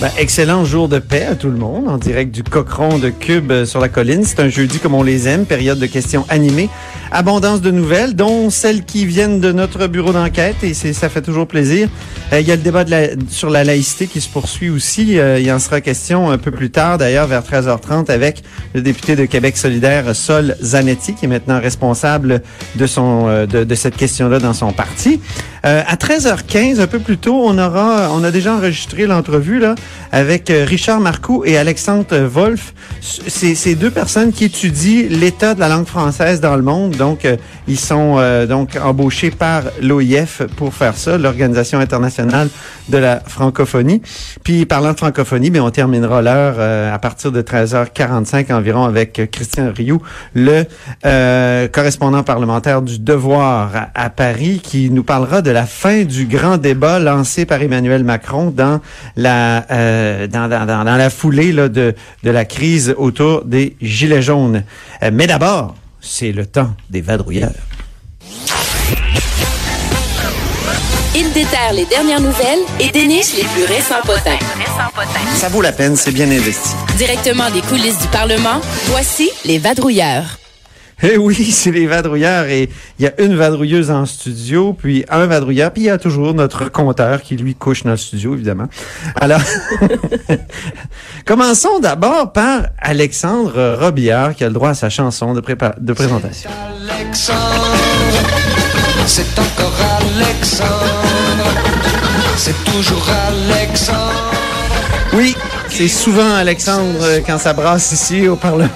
Ben, excellent jour de paix à tout le monde, en direct du Cochon de Cube euh, sur la colline. C'est un jeudi comme on les aime, période de questions animées, abondance de nouvelles, dont celles qui viennent de notre bureau d'enquête, et ça fait toujours plaisir. Euh, il y a le débat de la, sur la laïcité qui se poursuit aussi. Euh, il en sera question un peu plus tard, d'ailleurs, vers 13h30, avec le député de Québec solidaire, Sol Zanetti, qui est maintenant responsable de, son, de, de cette question-là dans son parti. À 13h15, un peu plus tôt, on aura, on a déjà enregistré l'entrevue, là, avec euh, Richard Marcoux et Alexandre Wolf. C'est ces deux personnes qui étudient l'état de la langue française dans le monde. Donc, euh, ils sont euh, donc embauchés par l'OIF pour faire ça, l'Organisation internationale de la francophonie. Puis, parlant de francophonie, mais on terminera l'heure à partir de 13h45 environ avec Christian Rioux, le correspondant parlementaire du Devoir à, à Paris, qui nous parlera de la fin du grand débat lancé par Emmanuel Macron dans la euh, dans, dans, dans, la foulée là, de, de la crise autour des Gilets jaunes. Euh, mais d'abord, c'est le temps des vadrouilleurs. Il déterre les dernières nouvelles et déniche les plus récents potins. Ça vaut la peine, c'est bien investi. Directement des coulisses du Parlement, voici les vadrouilleurs. Eh oui, c'est les vadrouilleurs et il y a une vadrouilleuse en studio, puis un vadrouilleur, puis il y a toujours notre compteur qui lui couche dans le studio, évidemment. Alors, commençons d'abord par Alexandre Robillard qui a le droit à sa chanson de, de présentation. Alexandre, c'est encore Alexandre, c'est toujours Alexandre. Oui, c'est souvent Alexandre quand ça brasse ici au Parlement.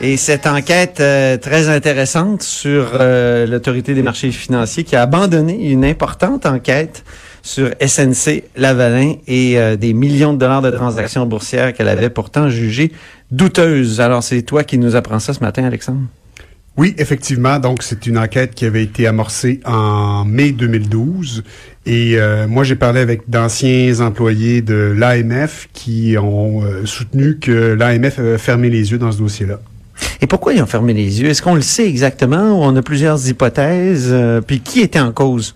Et cette enquête euh, très intéressante sur euh, l'autorité des marchés financiers qui a abandonné une importante enquête sur SNC Lavalin et euh, des millions de dollars de transactions boursières qu'elle avait pourtant jugées douteuses. Alors c'est toi qui nous apprends ça ce matin, Alexandre? Oui, effectivement. Donc, c'est une enquête qui avait été amorcée en mai 2012. Et moi, j'ai parlé avec d'anciens employés de l'AMF qui ont soutenu que l'AMF avait fermé les yeux dans ce dossier-là. Et pourquoi ils ont fermé les yeux? Est-ce qu'on le sait exactement ou on a plusieurs hypothèses? Euh, puis qui était en cause?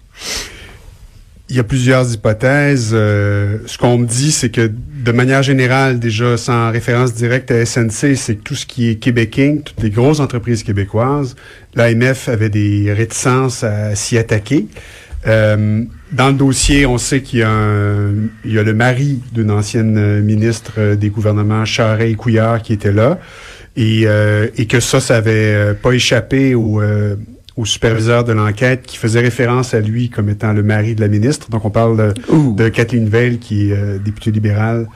Il y a plusieurs hypothèses. Euh, ce qu'on me dit, c'est que de manière générale, déjà sans référence directe à SNC, c'est que tout ce qui est québécois, toutes les grosses entreprises québécoises, l'AMF avait des réticences à s'y attaquer. Euh, dans le dossier, on sait qu'il y, y, a le mari d'une ancienne ministre des gouvernements, Charest et Couillard, qui était là et, euh, et que ça, ça avait euh, pas échappé au, euh, au superviseur de l'enquête qui faisait référence à lui comme étant le mari de la ministre. Donc, on parle de, Kathleen Veil, qui est députée libérale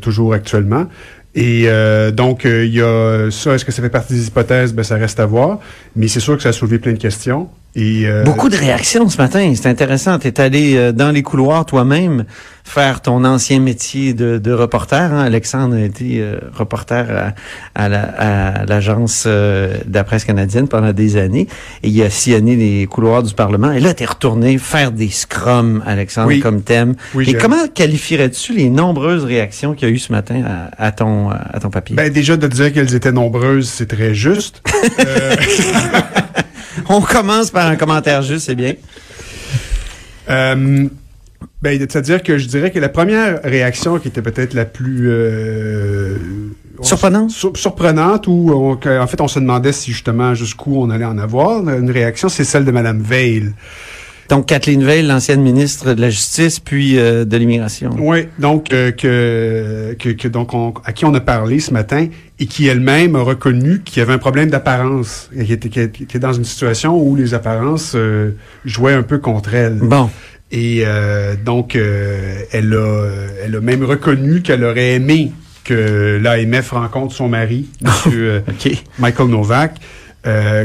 toujours actuellement. Et donc, il y a ça. Est-ce que ça fait partie des hypothèses? Ben, ça reste à voir. Mais c'est sûr que ça a soulevé plein de questions. Et, Beaucoup de réactions ce matin. C'est intéressant. Tu es allé dans les couloirs toi-même faire ton ancien métier de, de reporter. Hein. Alexandre a été euh, reporter à, à l'agence euh, de la presse canadienne pendant des années et il a sillonné les couloirs du Parlement. Et là, tu es retourné faire des scrums, Alexandre, comme thème. et comment qualifierais-tu les nombreuses réactions qu'il y a eu ce matin à, ton, à ton papier? Ben, déjà, de dire qu'elles étaient nombreuses, c'est très juste. On commence par un commentaire juste, c'est bien. Euh, ben, c'est-à-dire que je dirais que la première réaction qui était peut-être la plus euh, surprenante, surprenante, où en fait on se demandait si justement jusqu'où on allait en avoir une réaction, c'est celle de Madame Veil. Donc Kathleen Veil, l'ancienne ministre de la Justice puis euh, de l'immigration. Oui, donc euh, que, que, donc à qui on a parlé ce matin et qui elle-même a reconnu qu'il y avait un problème d'apparence, qui était, qui était dans une situation où les apparences jouaient un peu contre elle. Bon. Et euh, donc, euh, elle, a, elle a même reconnu qu'elle aurait aimé que l'AMF rencontre son mari, Monsieur euh, Michael Novak,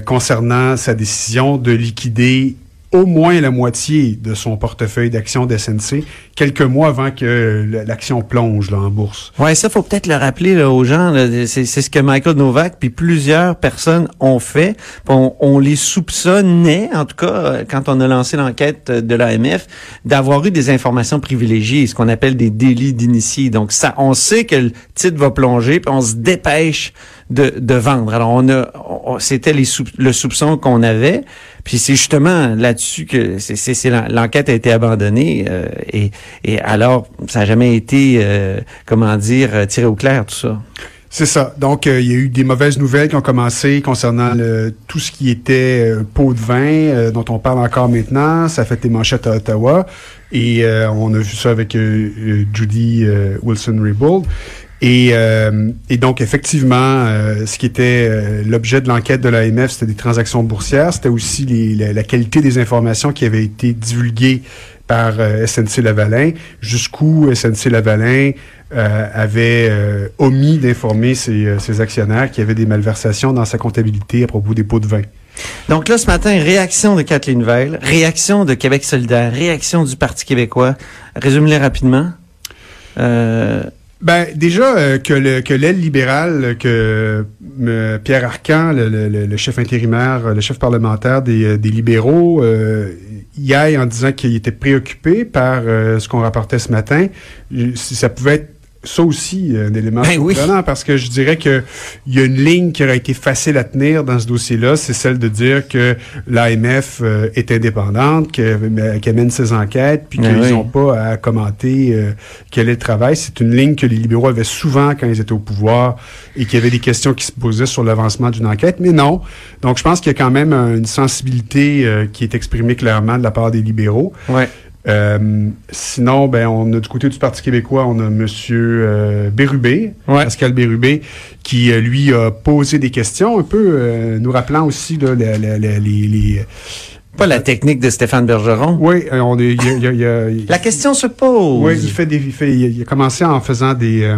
concernant sa décision de liquider au moins la moitié de son portefeuille d'actions d'SNC quelques mois avant que l'action plonge là, en bourse. Ouais, ça faut peut-être le rappeler là, aux gens. C'est ce que Michael Novak puis plusieurs personnes ont fait. On, on, les soupçonnait, en tout cas, quand on a lancé l'enquête de l'AMF, d'avoir eu des informations privilégiées, ce qu'on appelle des délits d'initiés. Donc ça, on sait que le titre va plonger, puis on se dépêche de, de vendre. Alors on a, c'était les le soupçon qu'on avait. Puis c'est justement là-dessus que c'est l'enquête a été abandonnée euh, et, et alors ça n'a jamais été euh, comment dire tiré au clair tout ça. C'est ça. Donc, euh, il y a eu des mauvaises nouvelles qui ont commencé concernant le, tout ce qui était pot de vin, dont on parle encore maintenant. Ça fait des manchettes à Ottawa. Et on a vu ça avec Judy Wilson-Raybould. Et, euh, et, donc, effectivement, euh, ce qui était euh, l'objet de l'enquête de l'AMF, c'était des transactions boursières. C'était aussi les, la, qualité des informations qui avaient été divulguées par SNC Lavalin, jusqu'où SNC Lavalin avait omis d'informer ses, ses, actionnaires qu'il y avait des malversations dans sa comptabilité à propos des pots de vin. Donc là, ce matin, réaction de Kathleen Veil, réaction de Québec solidaire, réaction du Parti québécois. Résume-les rapidement. Euh, ben déjà euh, que le que l'aile libérale, que euh, Pierre Arcan, le, le, chef intérimaire, le chef parlementaire des, euh, des libéraux, y aille en disant qu'il était préoccupé par ce qu'on rapportait ce matin. Si ça pouvait être ça aussi un élément ben parce que je dirais que il y a une ligne qui aurait été facile à tenir dans ce dossier-là, c'est celle de dire que l'AMF euh, est indépendante, qu'elle mène ses enquêtes, puis ben qu'ils n'ont pas à commenter euh, quel est le travail. C'est une ligne que les libéraux avaient souvent quand ils étaient au pouvoir et qu'il y avait des questions qui se posaient sur l'avancement d'une enquête, mais non. Donc je pense qu'il y a quand même une sensibilité euh, qui est exprimée clairement de la part des libéraux. Ouais. Euh, sinon, ben, on a du côté du Parti québécois, on a Monsieur euh, Bérubé, Pascal Bérubé, qui euh, lui a posé des questions, un peu euh, nous rappelant aussi là, les, les, les pas la technique de Stéphane Bergeron. Oui, on est. Y a, y a, la question se pose. Oui, il fait des. Il, fait, il a commencé en faisant des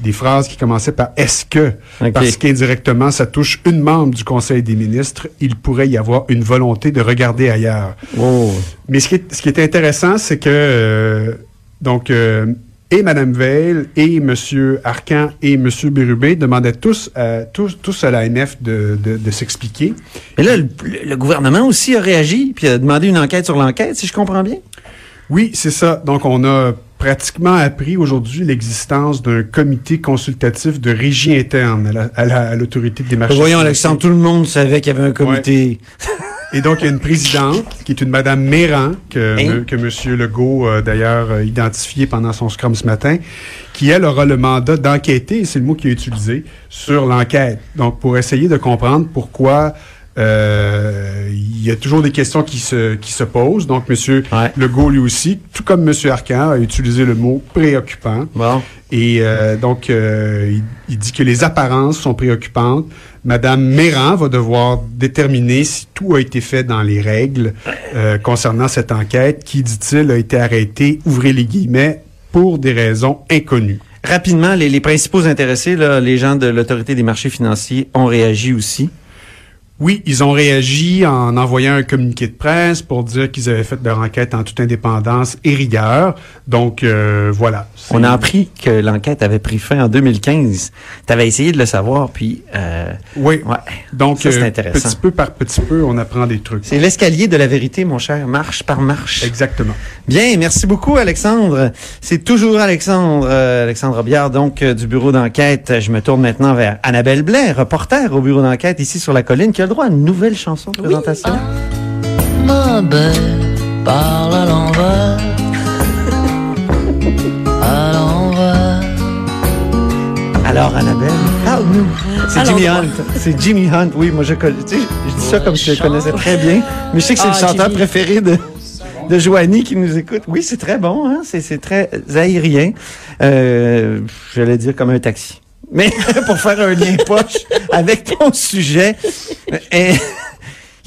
des phrases qui commençaient par est-ce que, parce qu'indirectement, ça touche une membre du Conseil des ministres, il pourrait y avoir une volonté de regarder ailleurs. Oh. Mais ce qui est, ce qui est intéressant, c'est que, euh, donc, euh, et Mme Veil, et M. Arcan, et M. Bérubé demandaient tous, euh, tous, tous à l'AMF de, de, de s'expliquer. Et là, le, le, gouvernement aussi a réagi, puis a demandé une enquête sur l'enquête, si je comprends bien? Oui, c'est ça. Donc, on a pratiquement appris aujourd'hui l'existence d'un comité consultatif de régie interne à l'autorité des marchés. Voyons, Alexandre, tout le monde savait qu'il y avait un comité. Et donc, il y a une présidente, qui est une Madame Méran, que, hein? que M. Legault a d'ailleurs identifié pendant son scrum ce matin, qui, elle, aura le mandat d'enquêter, c'est le mot qu'il a utilisé, sur l'enquête. Donc, pour essayer de comprendre pourquoi euh, il y a toujours des questions qui se, qui se posent. Donc, M. Legault, lui aussi, tout comme M. Arcan, a utilisé le mot préoccupant. Bon. Et euh, donc, euh, il, dit que les apparences sont préoccupantes. Madame Méran va devoir déterminer si tout a été fait dans les règles concernant cette enquête qui, dit-il, a été arrêtée, ouvrez les guillemets, pour des raisons inconnues. Rapidement, les, les principaux intéressés, là, les gens de l'autorité des marchés financiers, ont réagi aussi. Oui, ils ont réagi en envoyant un communiqué de presse pour dire qu'ils avaient fait leur enquête en toute indépendance et rigueur. Donc, euh, voilà. On a appris que l'enquête avait pris fin en 2015. Tu avais essayé de le savoir, puis... Euh, oui, ouais. donc ça, euh, intéressant. petit peu par petit peu, on apprend des trucs. C'est l'escalier de la vérité, mon cher, marche par marche. Exactement. Bien, merci beaucoup, Alexandre. C'est toujours Alexandre, Alexandre Biard, donc du bureau d'enquête. Je me tourne maintenant vers Annabelle Blais, reporter au bureau d'enquête ici sur la colline, qui a le droit à une nouvelle chanson de présentation. Oui. Ah, ma belle, parle à l'envers. à l'envers. Alors, Annabelle, parle-nous. C'est Jimmy Hunt. C'est Jimmy Hunt. Oui, moi, je, tu sais, je dis ça comme si je le connaissais très bien. Mais je sais que c'est ah, le chanteur préféré de, de Joanie qui nous écoute. Oui, c'est très bon. Hein? C'est très aérien. Euh, J'allais dire comme un taxi. Mais pour faire un lien poche avec ton sujet, euh,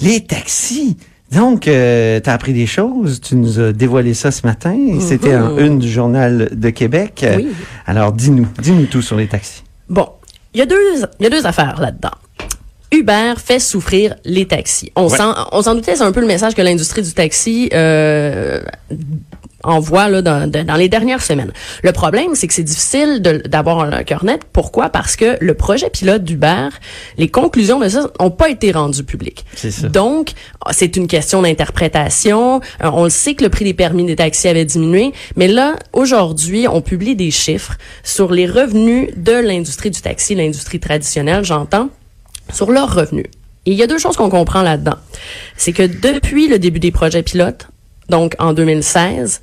les taxis. Donc, euh, tu as appris des choses, tu nous as dévoilé ça ce matin, c'était en une du Journal de Québec. Oui. Alors, dis-nous, dis-nous tout sur les taxis. Bon, il y a deux, y a deux affaires là-dedans. Uber fait souffrir les taxis. On s'en doutait, c'est un peu le message que l'industrie du taxi euh, envoie là, dans, dans les dernières semaines. Le problème, c'est que c'est difficile d'avoir un cœur net. Pourquoi? Parce que le projet pilote d'Uber, les conclusions de ça n'ont pas été rendues publiques. C'est ça. Donc, c'est une question d'interprétation. Euh, On le sait que le prix des permis des taxis avait diminué, mais là, aujourd'hui, on publie des chiffres sur les revenus de l'industrie du taxi, l'industrie traditionnelle, j'entends, sur leurs revenus. Et il y a deux choses qu'on comprend là-dedans. C'est que depuis le début des projets pilotes, donc en 2016,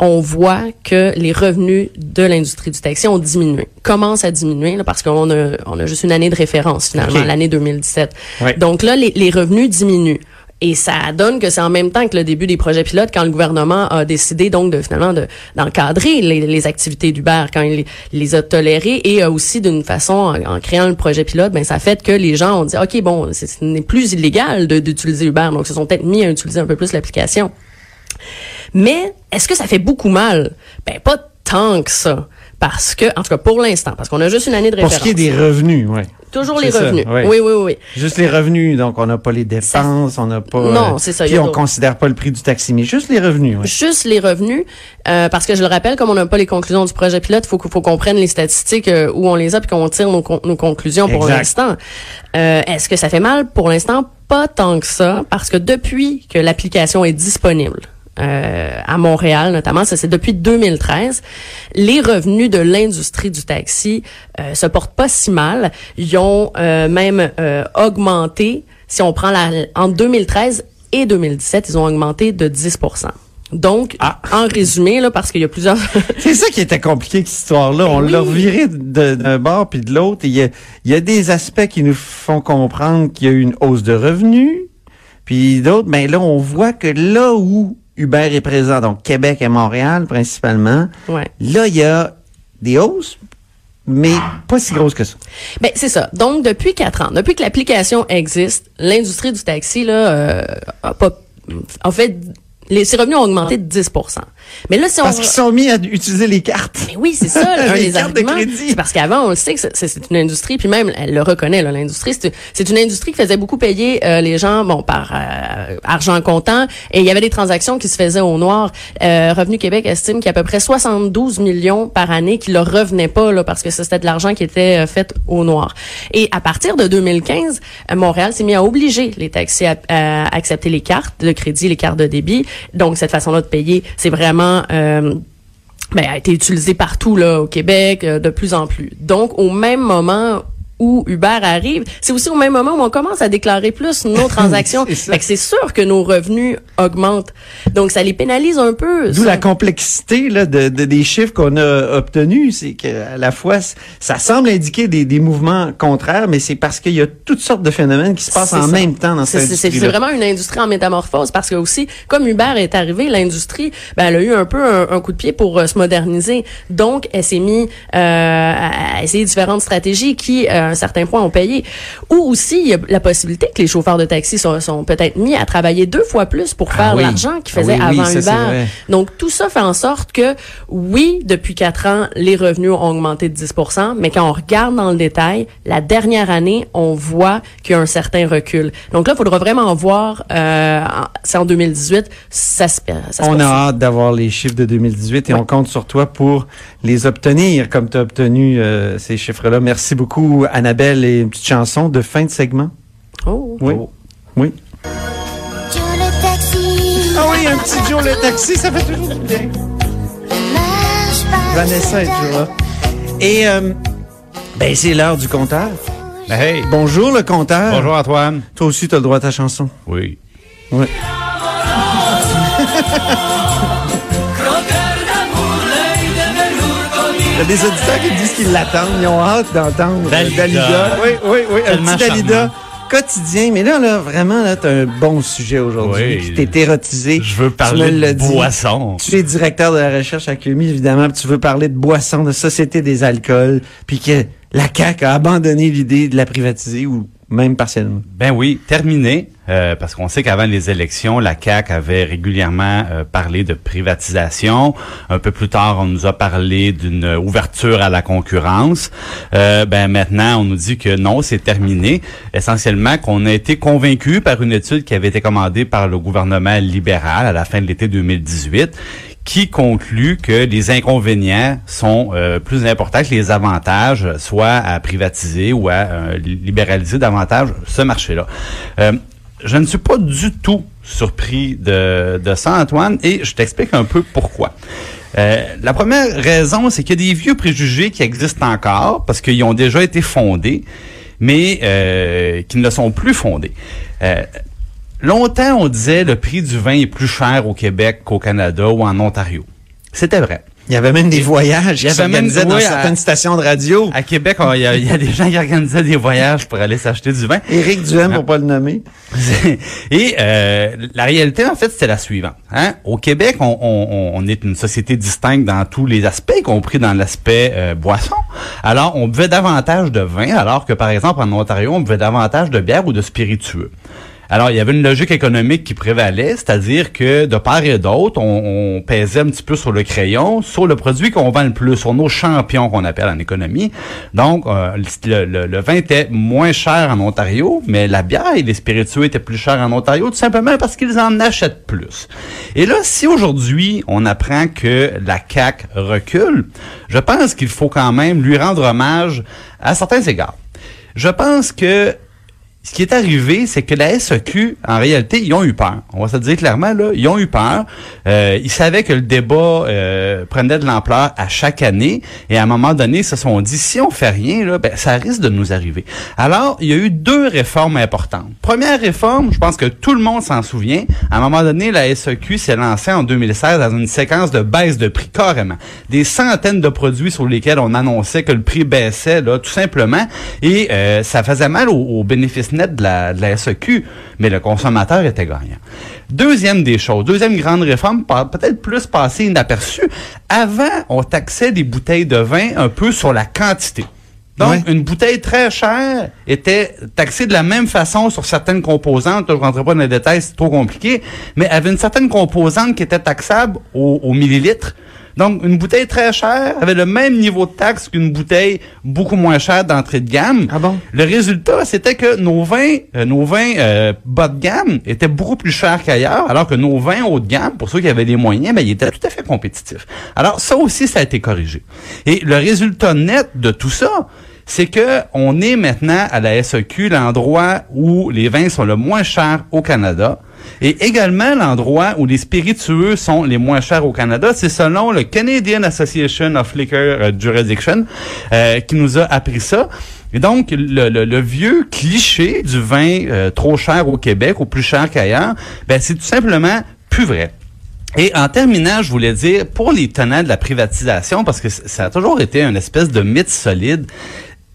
on voit que les revenus de l'industrie du taxi ont diminué, commencent à diminuer là, parce qu'on a, on a juste une année de référence finalement, l'année 2017. Ouais. Donc là, les, les revenus diminuent. Et ça donne que c'est en même temps que le début des projets pilotes quand le gouvernement a décidé donc de finalement de d'encadrer les, les activités d'Uber quand il les a tolérées et aussi d'une façon en, en créant le projet pilote ben ça fait que les gens ont dit ok bon c'est- ce n'est plus illégal d'utiliser Uber donc ils se sont peut-être mis à utiliser un peu plus l'application. Mais est-ce que ça fait beaucoup mal? Ben pas tant que ça parce que en tout cas pour l'instant parce qu'on a juste une année de Pour référence. ce qui est des revenus, oui. Toujours les ça, revenus. Oui oui oui. Juste les revenus, donc on n'a pas les dépenses, on n'a pas... Non, c'est ça, Puis on considère pas le prix du taxi, mais juste les revenus, oui. Juste les revenus, euh, parce que je le rappelle, comme on n'a pas les conclusions du projet pilote, il faut, qu'on- faut qu'on prenne les statistiques euh, où on les a puis qu'on tire nos, con- nos conclusions pour l'instant. Euh, Est-ce que ça fait mal? Pour l'instant, pas tant que ça, parce que depuis que l'application est disponible, euh, à Montréal notamment, ça c'est depuis 2013. Les revenus de l'industrie du taxi euh, se portent pas si mal. Ils ont euh, même euh, augmenté. Si on prend la entre 2013 et 2017, ils ont augmenté de 10% donc, Ah. en résumé, là, parce qu'il y a plusieurs... C'est ça qui était compliqué, cette histoire-là. On Ben oui. l'a reviré d'un bord puis de l'autre. Il y a, il y a des aspects qui nous font comprendre qu'il y a eu une hausse de revenus. Puis d'autres, mais là, on voit que là où Uber est présent, donc Québec et Montréal principalement, ouais. là, il y a des hausses, mais pas si grosses que ça. Ben c'est ça. Donc depuis quatre ans, depuis que l'application existe, l'industrie du taxi là euh, a pas en fait les ses revenus ont augmenté de 10 Mais là si on Parce qu'ils sont mis à utiliser les cartes. Mais oui, c'est ça, là, Les cartes de crédit. Parce qu'avant, on le sait que c'est- une industrie, puis même, elle le reconnaît, là, l'industrie, c'est une industrie qui faisait beaucoup payer euh, les gens, bon, par euh, argent comptant, et il y avait des transactions qui se faisaient au noir. Euh, Revenu Québec estime qu'il y a à peu près 72 millions par année qui leur revenaient pas, là, parce que ça, c'était de l'argent qui était euh, fait au noir. Et à partir de 2015, euh, Montréal s'est mis à obliger les taxis à, à accepter les cartes de crédit, les cartes de débit. Donc, cette façon-là de payer, c'est vraiment... euh, ben, a été utilisé partout là au Québec euh, de plus en plus. Donc au même moment où Uber arrive, c'est aussi au même moment où on commence à déclarer plus nos transactions. C'est c'est sûr que nos revenus augmentent. Donc ça les pénalise un peu. D'où ça. la complexité là, de, de- des chiffres qu'on a obtenus. C'est qu'à la fois, ça semble indiquer des, des mouvements contraires, mais c'est parce qu'il y a toutes sortes de phénomènes qui se passent C'est en ça. même temps dans cette C'est c'est industrie vraiment une industrie en métamorphose parce que aussi, comme Uber est arrivé, l'industrie, ben, elle a eu un peu un, un coup de pied pour euh, se moderniser. Donc, elle s'est mis euh, à essayer différentes stratégies qui, euh, un certain point, ont payé. Ou aussi, il y a la possibilité que les chauffeurs de taxi sont, sont peut-être mis à travailler deux fois plus pour faire Ah oui. l'argent qu'ils Ah faisaient oui, oui, avant ça, c'est Uber. Donc, tout ça fait en sorte que, oui, depuis quatre ans, les revenus ont augmenté de 10% mais quand on regarde dans le détail, la dernière année, on voit qu'il y a un certain recul. Donc là, il faudra vraiment voir, euh, c'est en 2018, ça se, ça se On a hâte d'avoir les chiffres de 2018 et on compte sur toi pour les obtenir comme tu as obtenu euh, ces chiffres-là. Merci beaucoup, Annabelle, et une petite chanson de fin de segment. Oh. Oui. Oui. Joe le taxi. Ah oui, un petit Joe le taxi, ça fait toujours du bien. Marche pas. Vanessa est toujours là. Et euh, ben, c'est l'heure du compteur. Hey, Bonjour le compteur. bonjour Antoine. Toi aussi, tu as le droit à ta chanson. Oui. Ouais. Il y a des auditeurs qui disent qu'ils l'attendent, ils ont hâte d'entendre euh, Dalida. Oui, oui, oui, un petit Dalida charmant. quotidien. Mais là, là, vraiment, là, t'as un bon sujet aujourd'hui. Oui. Tu t'es érotisé. Je veux parler de boisson. Tu es directeur de la recherche à QMI, évidemment, puis tu veux parler de boissons, de société des alcools, puis que la CAQ a abandonné l'idée de la privatiser ou même partiellement. Ben oui, terminé, euh, parce qu'on sait qu'avant les élections, la CAQ avait régulièrement euh, parlé de privatisation. Un peu plus tard, on nous a parlé d'une ouverture à la concurrence. Euh, ben maintenant, on nous dit que non, c'est terminé. Essentiellement, qu'on a été convaincu par une étude qui avait été commandée par le gouvernement libéral à la fin de l'été 2018 qui conclut que les inconvénients sont euh, plus importants que les avantages, soit à privatiser ou à euh, libéraliser davantage ce marché-là. Euh, je ne suis pas du tout surpris de, de ça, Antoine, et je t'explique un peu pourquoi. Euh, la première raison, c'est qu'il y a des vieux préjugés qui existent encore parce qu'ils ont déjà été fondés, mais euh, qui ne sont plus fondés. Euh, Longtemps, on disait le prix du vin est plus cher au Québec qu'au Canada ou en Ontario. C'était vrai. Il y avait même des voyages Il y avait même- s'organisaient dans à- certaines stations de radio. À Québec, il y, a- il y a des gens qui organisaient des voyages pour aller s'acheter du vin. Éric Duhem, pour pas le nommer. Et euh, la réalité, en fait, c'était la suivante. Hein? Au Québec, on, on- on est une société distincte dans tous les aspects, y compris dans l'aspect euh, boisson. Alors, on buvait davantage de vin, alors que, par exemple, en Ontario, on buvait davantage de bière ou de spiritueux. Alors, il y avait une logique économique qui prévalait, c'est-à-dire que de part et d'autre, on, on pesait un petit peu sur le crayon, sur le produit qu'on vend le plus, sur nos champions qu'on appelle en économie. Donc, euh, le, le- le vin était moins cher en Ontario, mais la bière et les spiritueux étaient plus chers en Ontario, tout simplement parce qu'ils en achètent plus. Et là, si aujourd'hui, on apprend que la CAC recule, je pense qu'il faut quand même lui rendre hommage à certains égards. Je pense que ce qui est arrivé, c'est que la SEQ, en réalité, ils ont eu peur. On va se le dire clairement, là, ils ont eu peur. Euh, ils savaient que le débat euh, prenait de l'ampleur à chaque année, et à un moment donné, ils se sont dit, si on fait rien, là, ben, ça risque de nous arriver. Alors, il y a eu deux réformes importantes. Première réforme, je pense que tout le monde s'en souvient. À un moment donné, la SEQ s'est lancée en 2016 dans une séquence de baisse de prix, carrément. Des centaines de produits sur lesquels on annonçait que le prix baissait, là, tout simplement, et euh, ça faisait mal aux, aux bénéfices de la, de la SEQ, mais le consommateur était gagnant. Deuxième des choses, deuxième grande réforme, peut-être plus passée inaperçue, avant, on taxait des bouteilles de vin un peu sur la quantité. Donc, Ouais. une bouteille très chère était taxée de la même façon sur certaines composantes. Je ne rentrerai pas dans les détails, c'est trop compliqué, mais avait une certaine composante qui était taxable au, au millilitre. Donc, une bouteille très chère avait le même niveau de taxe qu'une bouteille beaucoup moins chère d'entrée de gamme. Ah bon? Le résultat, c'était que nos vins, euh, nos vins euh, bas de gamme étaient beaucoup plus chers qu'ailleurs, alors que nos vins haut de gamme, pour ceux qui avaient les moyens, ben, ils étaient tout à fait compétitifs. Alors, ça aussi, ça a été corrigé. Et le résultat net de tout ça, c'est que on est maintenant à la SEQ l'endroit où les vins sont le moins chers au Canada. Et également l'endroit où les spiritueux sont les moins chers au Canada, c'est selon le Canadian Association of Liquor euh, Jurisdiction euh, qui nous a appris ça. Et donc, le, le- le vieux cliché du vin euh, trop cher au Québec ou plus cher qu'ailleurs, ben, c'est tout simplement plus vrai. Et en terminant, je voulais dire, pour les tenants de la privatisation, parce que ça a toujours été une espèce de mythe solide,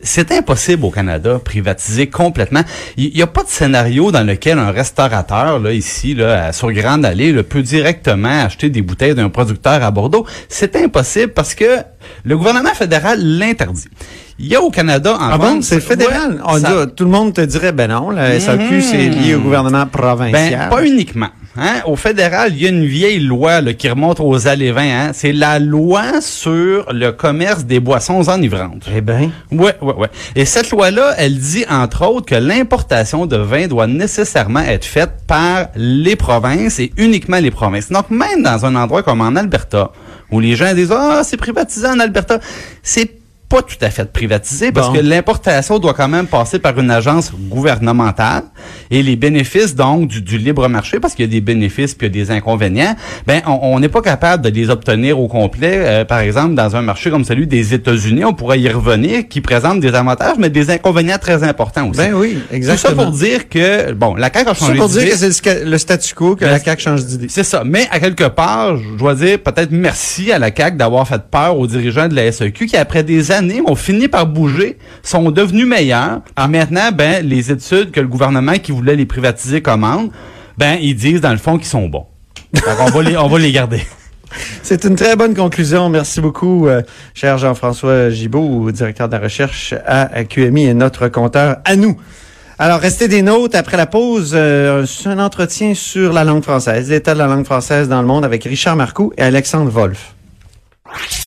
c'est impossible au Canada, privatiser complètement. Il n'y a pas de scénario dans lequel un restaurateur, là, ici, là, sur Grande Allée, là, peut directement acheter des bouteilles d'un producteur à Bordeaux. C'est impossible parce que le gouvernement fédéral l'interdit. Il y a au Canada, en Ah bon, c'est fédéral? On dit, tout le monde te dirait, ben non, la SAQ, c'est lié au gouvernement provincial. Ben, pas uniquement. Hein? Au fédéral, il y a une vieille loi là, qui remonte aux années 20. Hein? C'est la loi sur le commerce des boissons enivrantes. Eh ben, Ouais, ouais, ouais. Et cette loi-là, elle dit entre autres que l'importation de vin doit nécessairement être faite par les provinces et uniquement les provinces. Donc même dans un endroit comme en Alberta, où les gens disent ah c'est privatisé en Alberta, c'est pas tout à fait privatisé parce Bon. que l'importation doit quand même passer par une agence gouvernementale et les bénéfices donc du, du libre marché parce qu'il y a des bénéfices puis il y a des inconvénients, ben on n'est pas capable de les obtenir au complet. Euh, par exemple, dans un marché comme celui des États-Unis, on pourrait y revenir, qui présente des avantages mais des inconvénients très importants aussi. ben oui, Tout ça exactement. pour dire que bon, la CAQ a changé pour dire d'idée. que c'est le statu quo, que la CAQ change d'idée. C'est ça. Mais à quelque part, je dois dire peut-être merci à la CAQ d'avoir fait peur aux dirigeants de la SEQ qui, après des années, ont fini par bouger, sont devenus meilleurs. Et maintenant, ben, les études que le gouvernement qui voulait les privatiser commande, ben, ils disent dans le fond qu'ils sont bons. Donc, on va les, on va les garder. C'est une très bonne conclusion. Merci beaucoup, euh, cher Jean-François Gibault, directeur de la recherche à QMI et notre compteur à nous. Alors, restez des notes après la pause. Euh, c'est un entretien sur la langue française, l'état de la langue française dans le monde avec Richard Marcoux et Alexandre Wolf.